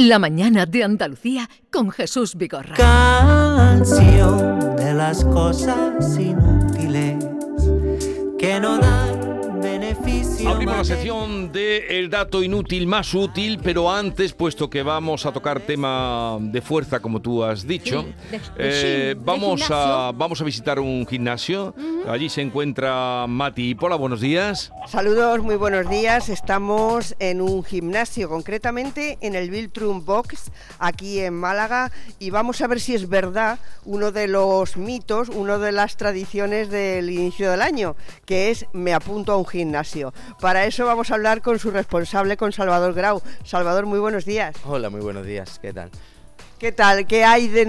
La mañana de Andalucía con Jesús Vigorra. Canción de las cosas inútiles que no dan beneficio. Abrimos la sección de el dato inútil más útil, pero antes, puesto que vamos a tocar tema de fuerza, como tú has dicho, Sí, de- de eh, gym, vamos, a, vamos a visitar un gimnasio. Allí se encuentra Mati Pola. Buenos días. Saludos, muy buenos días. Estamos en un gimnasio, concretamente en el Biltrum Box, aquí en Málaga, y vamos a ver si es verdad uno de los mitos, una de las tradiciones del inicio del año, que es me apunto a un gimnasio. Para eso vamos a hablar con su responsable, con Salvador Grau. Salvador, muy buenos días. Hola, muy buenos días, ¿qué tal? ¿Qué tal? ¿Qué hay de,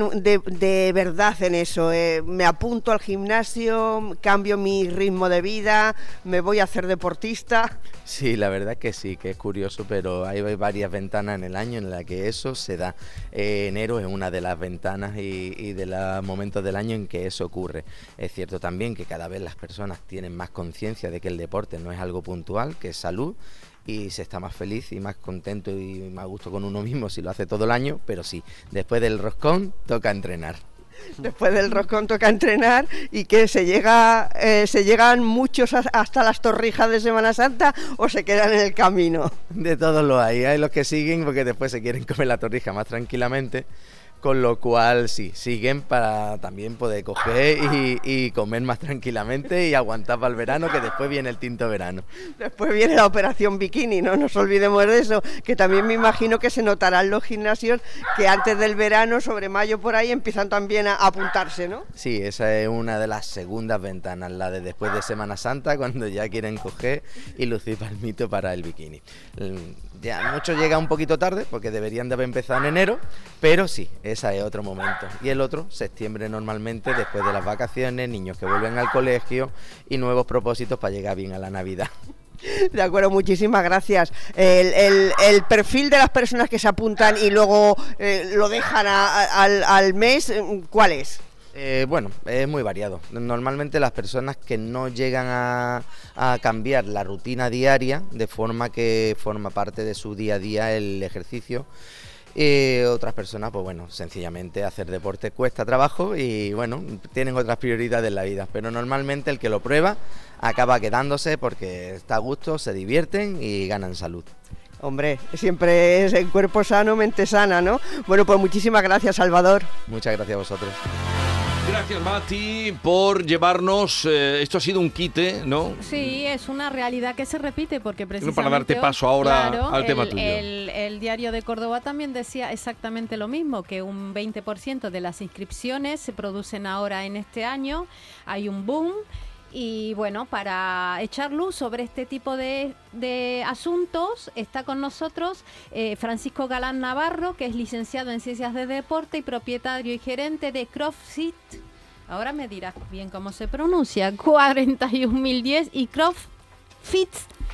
de- verdad en eso? Eh, ¿Me apunto al gimnasio? ¿Cambio mi ritmo de vida? ¿Me voy a hacer deportista? Sí, la verdad que sí, que es curioso, pero hay varias ventanas en el año en las que eso se da. Eh, enero es una de las ventanas y de los momentos del año en que eso ocurre. Es cierto también que cada vez las personas tienen más conciencia de que el deporte no es algo puntual, que es salud y se está más feliz y más contento y más a gusto con uno mismo si lo hace todo el año, pero sí, después del roscón toca entrenar. Después del roscón toca entrenar y que se llega, eh, se llegan muchos as- hasta las torrijas de Semana Santa o se quedan en el camino. De todos los hay, hay los que siguen porque después se quieren comer la torrija más tranquilamente, con lo cual sí, siguen para también poder coger y, y comer más tranquilamente y aguantar para el verano, que después viene el tinto verano. Después viene la operación bikini, no nos olvidemos de eso, que también me imagino que se notarán los gimnasios que antes del verano, sobre mayo por ahí, empiezan también a apuntarse, ¿no? Sí, esa es una de las segundas ventanas, la de después de Semana Santa, cuando ya quieren coger y lucir palmito para el bikini. Mm, Ya mucho llega un poquito tarde, porque deberían de haber empezado en enero, pero sí, ese es otro momento. Y el otro, septiembre normalmente, después de las vacaciones, niños que vuelven al colegio y nuevos propósitos para llegar bien a la Navidad. De acuerdo, muchísimas gracias. El, el- el perfil de las personas que se apuntan y luego eh, lo dejan a- a- al, al mes, ¿cuál es? Eh, bueno, es muy variado. Normalmente las personas que no llegan a, a cambiar la rutina diaria de forma que forma parte de su día a día el ejercicio. Eh, otras personas, pues bueno, sencillamente hacer deporte cuesta trabajo y bueno, tienen otras prioridades en la vida. Pero normalmente el que lo prueba acaba quedándose porque está a gusto, se divierten y ganan salud. Hombre, siempre es el cuerpo sano, mente sana, ¿no? Bueno, pues muchísimas gracias, Salvador. Muchas gracias a vosotros. Gracias, Mati, por llevarnos. eh, esto ha sido un quite, ¿no? Sí, es una realidad que se repite porque precisamente... para darte paso ahora claro, al tema el- tuyo. El, el diario de Córdoba también decía exactamente lo mismo, que un 20% de las inscripciones se producen ahora en este año, hay un boom. Y bueno, para echar luz sobre este tipo de, de asuntos, está con nosotros eh, Francisco Galán Navarro, que es licenciado en Ciencias de Deporte y propietario y gerente de CrossFit. Ahora me dirás bien cómo se pronuncia. 41010 y CrossFit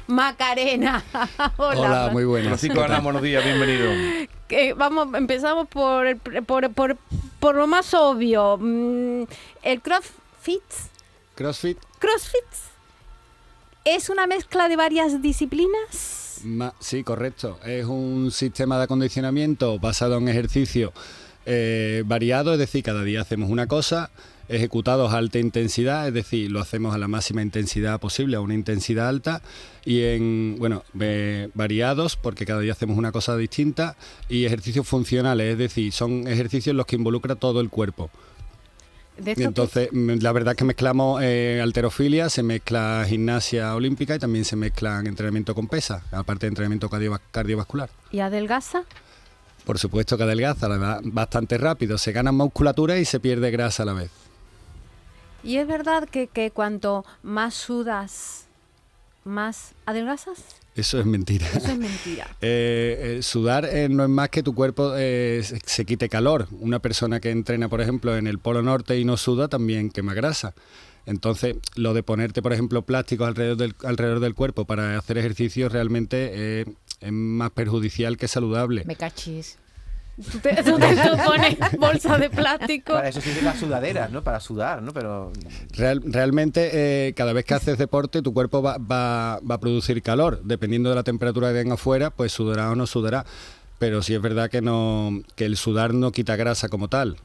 Macarena. Hola. Hola, muy buenas. Francisco Ana, buenos días, bienvenido. vamos, empezamos por, por, por, por lo más obvio. Mm, El CrossFit, CrossFit, CrossFit es una mezcla de varias disciplinas. ma- sí, correcto. Es un sistema de acondicionamiento basado en ejercicio eh, variado, es decir, cada día hacemos una cosa, ejecutados a alta intensidad, es decir, lo hacemos a la máxima intensidad posible, a una intensidad alta, y en, bueno, eh, variados, porque cada día hacemos una cosa distinta, y ejercicios funcionales, es decir, son ejercicios en los que involucra todo el cuerpo. Y que- entonces, mm, la verdad es que mezclamos eh, alterofilia, se mezcla gimnasia olímpica y también se mezclan entrenamiento con pesas, aparte de entrenamiento cardiova- cardiovascular. ¿Y adelgaza? Por supuesto que adelgaza, la verdad, bastante rápido, se gana musculatura y se pierde grasa a la vez. ¿Y es verdad que, que cuanto más sudas, más adelgazas? Eso es mentira. Eso es mentira. Eh, eh, sudar eh, no es más que tu cuerpo eh, se, se quite calor. Una persona que entrena, por ejemplo, en el Polo Norte y no suda también quema grasa. Entonces, lo de ponerte, por ejemplo, plásticos alrededor del, alrededor del cuerpo para hacer ejercicio realmente es más perjudicial que saludable. Me cachis. Tú te, tú te- tú pones bolsa de plástico. Para eso sirven las sudaderas, ¿no? Para sudar, ¿no? Pero Real- realmente, eh, cada vez que haces deporte, tu cuerpo va, va- va a producir calor. Dependiendo de la temperatura que tenga afuera, pues sudará o no sudará. pero sí es verdad que no que el sudar no quita grasa como tal.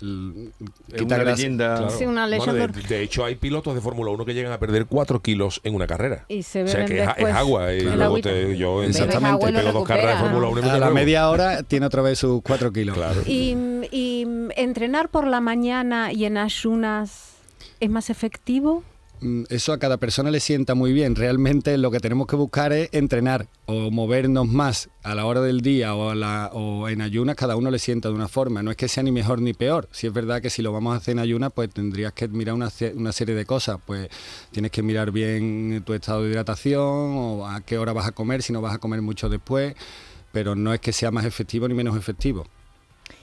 Es una leyenda. Claro. Sí, una Bueno, de, de hecho, hay pilotos de Fórmula 1 que llegan a perder 4 kilos en una carrera. Y se o sea, que es, después es agua. Y luego te- yo en Exactamente. pego dos carreras de. Fórmula 1 y me A la media hora tiene otra vez sus 4 kilos. Claro. Y, y entrenar por la mañana y en ayunas es más efectivo. Mm, Eso a cada persona le sienta muy bien. Realmente lo que tenemos que buscar es entrenar o movernos más a la hora del día o, en ayunas, cada uno le sienta de una forma. No es que sea ni mejor ni peor. Si es verdad que si lo vamos a hacer en ayunas, pues tendrías que mirar una, una serie de cosas. Pues tienes que mirar bien tu estado de hidratación o a qué hora vas a comer, si no vas a comer mucho después. Pero no es que sea más efectivo ni menos efectivo.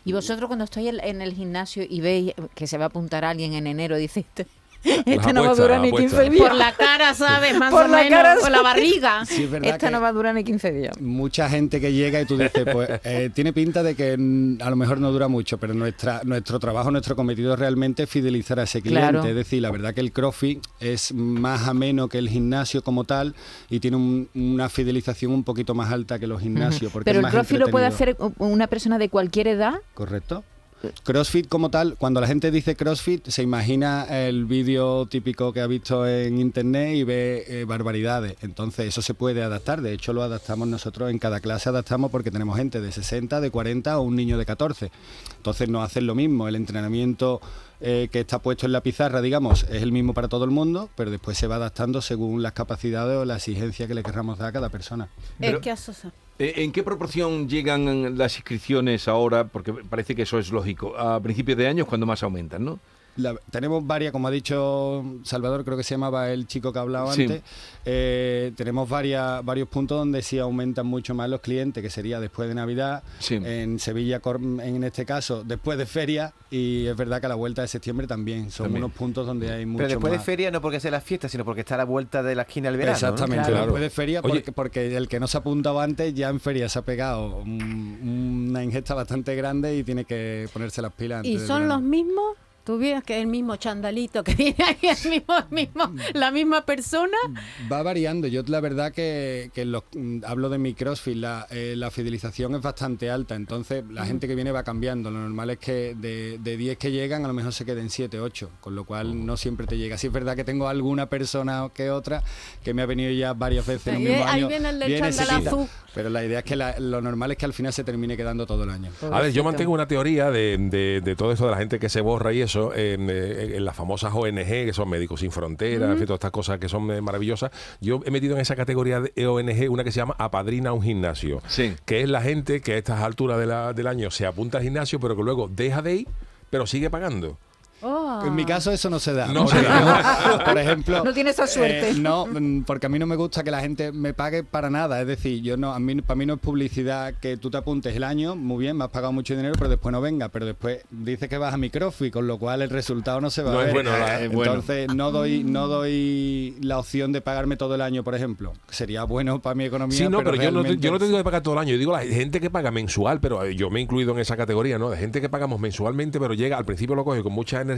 Y vosotros cuando estáis en- el gimnasio y veis que se va a apuntar alguien en enero, dice, este, este no va a durar ni apuestas. 15 días. Por la cara, ¿sabes? Más Por o la menos. cara, por la barriga. Sí, es verdad Esta no va a durar ni 15 días. mucha gente que llega y tú dices, pues eh, tiene pinta de que mm, a lo mejor no dura mucho, pero nuestra, nuestro trabajo, nuestro cometido realmente es fidelizar a ese cliente. Claro. Es decir, la verdad que el CrossFit es más ameno que el gimnasio como tal y tiene un- una fidelización un poquito más alta que los gimnasios. porque Pero es el más crossfit lo puede hacer una persona de cualquier edad. Correcto. CrossFit como tal, cuando la gente dice CrossFit, se imagina el vídeo típico que ha visto en internet y ve eh, barbaridades. Entonces eso se puede adaptar. De hecho lo adaptamos nosotros en cada clase, adaptamos porque tenemos gente de 60, de 40 o un niño de 14. Entonces no hacen lo mismo. El entrenamiento eh, que está puesto en la pizarra, digamos, es el mismo para todo el mundo, pero después se va adaptando según las capacidades o la exigencia que le querramos dar a cada persona. Pero- es que asocia- ¿En qué proporción llegan las inscripciones ahora? Porque parece que eso es lógico. A principios de año es cuando más aumentan, ¿no? La- tenemos varias, como ha dicho Salvador, creo que se llamaba el chico que hablaba Sí. antes. eh, tenemos varias, varios puntos donde sí aumentan mucho más los clientes, que sería después de Navidad, Sí. en Sevilla, en este caso, después de feria, y es verdad que a la vuelta de septiembre también. Son También. unos puntos donde hay mucho Pero después de feria no porque sea la fiesta, sino porque está a la vuelta de la esquina del verano. ¿no? Exactamente, Claro. después de feria, Oye. porque, porque el que no se ha apuntado antes ya en feria se ha pegado un- una ingesta bastante grande y tiene que ponerse las pilas. antes ¿Y son los mismos? ¿Tú ves que el mismo chandalito que viene ahí, el mismo, el mismo, la misma persona? Va variando. Yo la verdad que, que los- mm, hablo de mi CrossFit, la, eh, la fidelización es bastante alta, entonces la gente que viene va cambiando. Lo normal es que de, de 10 que llegan a lo mejor se queden 7, 8, con lo cual no siempre te llega. Sí es verdad que tengo alguna persona que otra que me ha venido ya varias veces en Ahí mismo ahí año. viene el del viene, azul. Pero la idea es que la- lo normal es que al final se termine quedando todo el año. A ver, yo mantengo una teoría de, de- de todo eso de la gente que se borra y eso en, eh, en las famosas ONG, que son Médicos Sin Fronteras, en fin, todas estas cosas que son eh, maravillosas. Yo he metido en esa categoría de ONG una que se llama Apadrina un gimnasio, Sí. que es la gente que a estas alturas de la- del año se apunta al gimnasio, pero que luego deja de ir, pero sigue pagando. Oh. En mi caso eso no se da. No porque por ejemplo, No tiene esa suerte. eh, no, mm, porque a mí no me gusta que la gente me pague para nada. Es decir, yo no, a mí, para mí no es publicidad que tú te apuntes el año, muy bien, me has pagado mucho dinero, pero después no venga. Pero después dices que vas a microfi, con lo cual el resultado no se va No a es ver. bueno, la- es bueno. Entonces no doy, no doy la opción de pagarme todo el año, por ejemplo. Sería bueno para mi economía. Sí, no, pero, yo, no te, yo no te digo de pagar todo el año, yo digo la gente que paga mensual, pero eh, yo me he incluido en esa categoría, ¿no? De gente que pagamos mensualmente, pero llega, al principio lo coge con mucha energía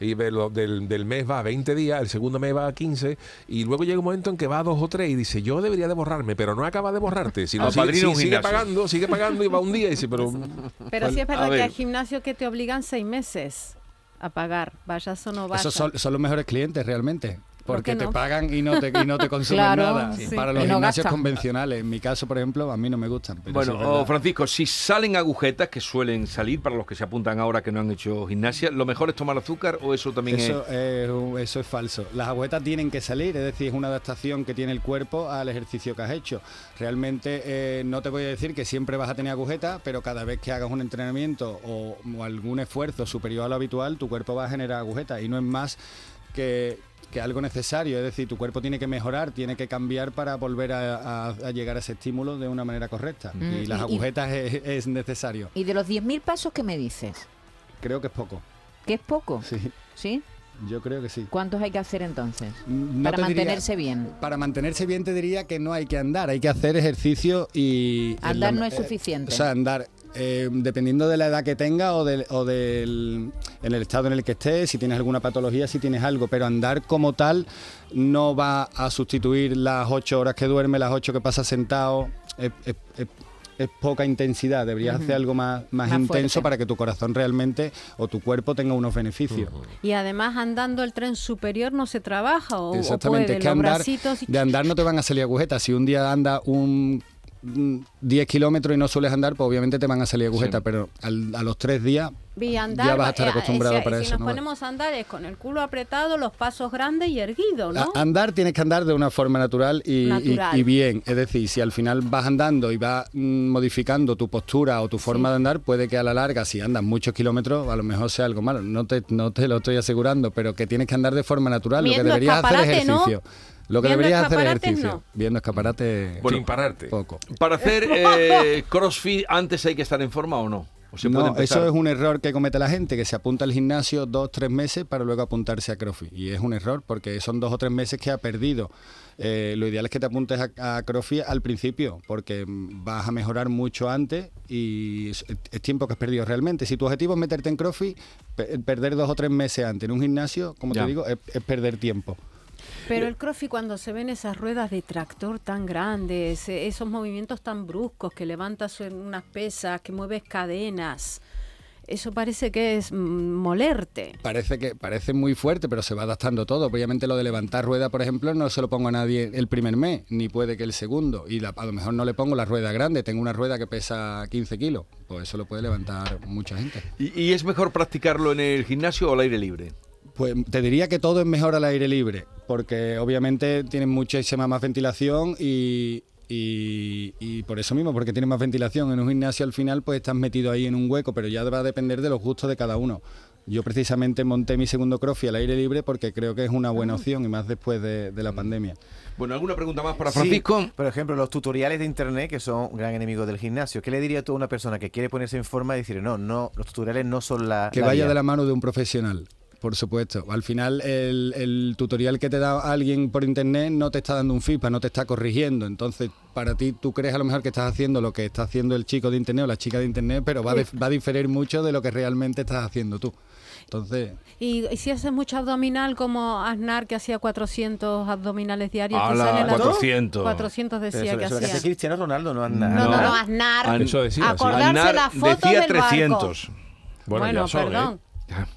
y ve lo- del, del mes va a 20 días, el segundo mes va a 15 y luego llega un momento en que va a dos o tres y dice, yo debería de borrarme, pero no acaba de borrarte, sino Ah, sigue, sigue gimnasio. pagando, sigue pagando y va un día y dice, pero... Pero sí es verdad que ver. hay gimnasios que te obligan seis meses a pagar, vayas o no vayas. Esos son, son los mejores clientes realmente. Porque te pagan y no te, y no te consumen Claro, nada. sí. Para los no gimnasios gastan. convencionales. En mi caso, por ejemplo, a mí no me gustan. pero Bueno, oh. Francisco, si salen agujetas que suelen salir para los que se apuntan ahora que no han hecho gimnasia, ¿lo mejor es tomar azúcar o eso también Eso es...? eso es falso. Las agüetas tienen que salir, es decir, es una adaptación que tiene el cuerpo al ejercicio que has hecho. Realmente eh, no te voy a decir que siempre vas a tener agujetas, pero cada vez que hagas un entrenamiento o, o algún esfuerzo superior a lo habitual, tu cuerpo va a generar agujetas y no es más que, que algo necesario. Es decir, tu cuerpo tiene que mejorar, tiene que cambiar para volver a, a- a llegar a ese estímulo de una manera correcta. Mm, y las y- y- agujetas es, es necesario. Y de los 10.000 pasos que me dices, Creo que es poco. que es poco, Sí, ¿sí? yo creo que sí. ¿Cuántos hay que hacer entonces? No para diría- mantenerse bien. Para mantenerse bien te diría que no hay que andar, hay que hacer ejercicio y... Andar la- no es eh, suficiente. o sea, andar, eh, dependiendo de la edad que tenga o, del, o del en el estado en el que estés, si tienes alguna patología, si tienes algo, pero andar como tal no va a sustituir las ocho horas que duerme, las ocho que pasas sentado. Es, es- es- es poca intensidad, deberías hacer algo más, más, Más intenso fuerte. para que tu corazón realmente o tu cuerpo tenga unos beneficios. Y además andando el tren superior no se trabaja o, o Exactamente, puede, es que andar, y- de andar no te van a salir agujetas. Si un día anda un 10 kilómetros y no sueles andar, pues obviamente te van a salir agujetas, pero al- a los tres días andar, ya vas a estar eh, acostumbrado si, para si eso. nos ¿no? ponemos a andar es con el culo apretado, los pasos grandes y erguido, ¿no? A- andar tienes que andar de una forma natural y, y- Natural. y bien. Es decir, si al final vas andando y vas mm, modificando tu postura o tu forma de andar, puede que a la larga, si andas muchos kilómetros, a lo mejor sea algo malo. No te, no te lo estoy asegurando, pero que tienes que andar de forma natural. lo que deberías hacer escaparate, ¿no? Lo que deberías hacer ejercicio. no. Viendo escaparate. Sin pararte. Poco. Para hacer eh, crossfit, ¿antes hay que estar en forma o no? ¿O se puede No, eso es un error que comete la gente, que se apunta al gimnasio dos, tres meses para luego apuntarse a CrossFit. Y es un error porque son dos o tres meses que ha perdido. Eh, lo ideal es que te apuntes a, a CrossFit al principio, porque vas a mejorar mucho antes y es, es tiempo que has perdido realmente. Si tu objetivo es meterte en CrossFit, pe- perder dos o tres meses antes en un gimnasio, como Ya. te digo, es, es perder tiempo. Pero el crossfit cuando se ven esas ruedas de tractor tan grandes, eh, esos movimientos tan bruscos, que levantas en unas pesas, que mueves cadenas, eso parece que es mm, molerte. Parece que parece muy fuerte, pero se va adaptando todo. Obviamente lo de levantar rueda, por ejemplo, no se lo pongo a nadie el primer mes, ni puede que el segundo. Y la- a lo mejor no le pongo la rueda grande, tengo una rueda que pesa 15 kilos. Pues eso lo puede levantar mucha gente. ¿Y, y es mejor practicarlo en el gimnasio o al aire libre? Pues te diría que todo es mejor al aire libre, porque obviamente tienen muchísima más ventilación y, y- y por eso mismo, porque tiene más ventilación. En un gimnasio al final pues estás metido ahí en un hueco, pero ya va a depender de los gustos de cada uno. Yo precisamente monté mi segundo crossfit al aire libre porque creo que es una buena opción y más después de, de la pandemia. Bueno, ¿alguna pregunta más para Sí, Francisco? por ejemplo, los tutoriales de internet que son gran enemigo del gimnasio. ¿Qué le diría tú a una persona que quiere ponerse en forma y decir, no, no, los tutoriales no son la. Que la vaya vía"? de la mano de un profesional. Por supuesto. Al final, el, el tutorial que te da alguien por internet no te está dando un feedback, no te está corrigiendo. Entonces, para ti, tú crees a lo mejor que estás haciendo lo que está haciendo el chico de internet o la chica de internet, pero va, a dif- va a diferir mucho de lo que realmente estás haciendo tú. Entonces, Y, y si haces mucho abdominal como Aznar que hacía 400 abdominales diarios, te ¡Hala! sale la 400. 400 Pero decía eso, que eso lo que hace hacía. Cristiano Ronaldo, no anda. No, no, no, No. Aznar. An- Eso decía, sí. Acordarse Aznar las fotos decía del barco. 300. Bueno, Bueno, ya son, ¿eh?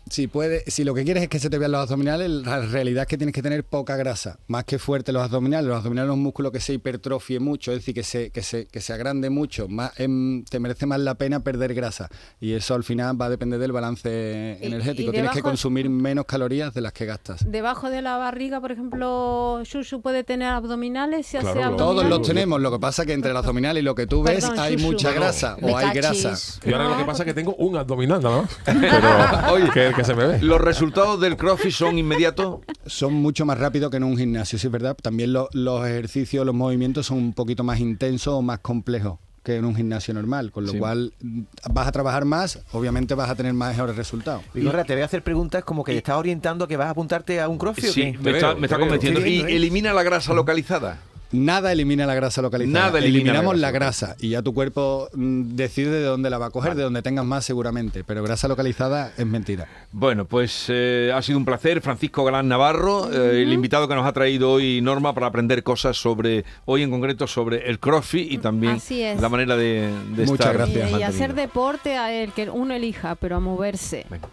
Si, puede, si lo que quieres es que se te vean los abdominales, la realidad es que tienes que tener poca grasa, más que fuerte los abdominales. Los abdominales son un músculo que se hipertrofie mucho, es decir, que se, que se, que se agrande mucho. Más, em, te merece más la pena perder grasa. Y eso al final va a depender del balance Y- energético. y tienes que consumir menos calorías de las que gastas. Debajo de la barriga, por ejemplo, Shushu puede tener abdominales, se hace Claro, lo- abdominales. Todos los tenemos, lo que pasa es que entre el abdominal y lo que tú ves Perdón, hay Shushu. mucha grasa o hay cachis. grasa. Y ahora lo que pasa es que tengo un abdominal nada más. Pero, Oye, que, que se me ve. ¿Los resultados del crossfit son inmediatos? Son mucho más rápidos que en un gimnasio, sí es verdad. También lo- los ejercicios, los movimientos son un poquito más intensos o más complejos que en un gimnasio normal, con lo Sí. cual mm, vas a trabajar más, obviamente vas a tener mejores resultados. Vigorra, te voy a hacer preguntas como que te estás orientando a que vas a apuntarte a un crossfit. ¿o Sí, qué? me está, me convenciendo. ¿Y elimina la grasa localizada? Nada elimina la grasa localizada. Nada elimina la Eliminamos grasa la grasa, y ya tu cuerpo mm, decide de dónde la va a coger, de donde tengas más seguramente, pero grasa localizada es mentira. Bueno, pues eh, ha sido un placer, Francisco Galán Navarro, eh, el invitado que nos ha traído hoy Norma para aprender cosas sobre, hoy en concreto sobre el crossfit y también Así es. la manera de, de Muchas estar gracias. Y, hacer deporte a el que uno elija, pero a moverse. Venga.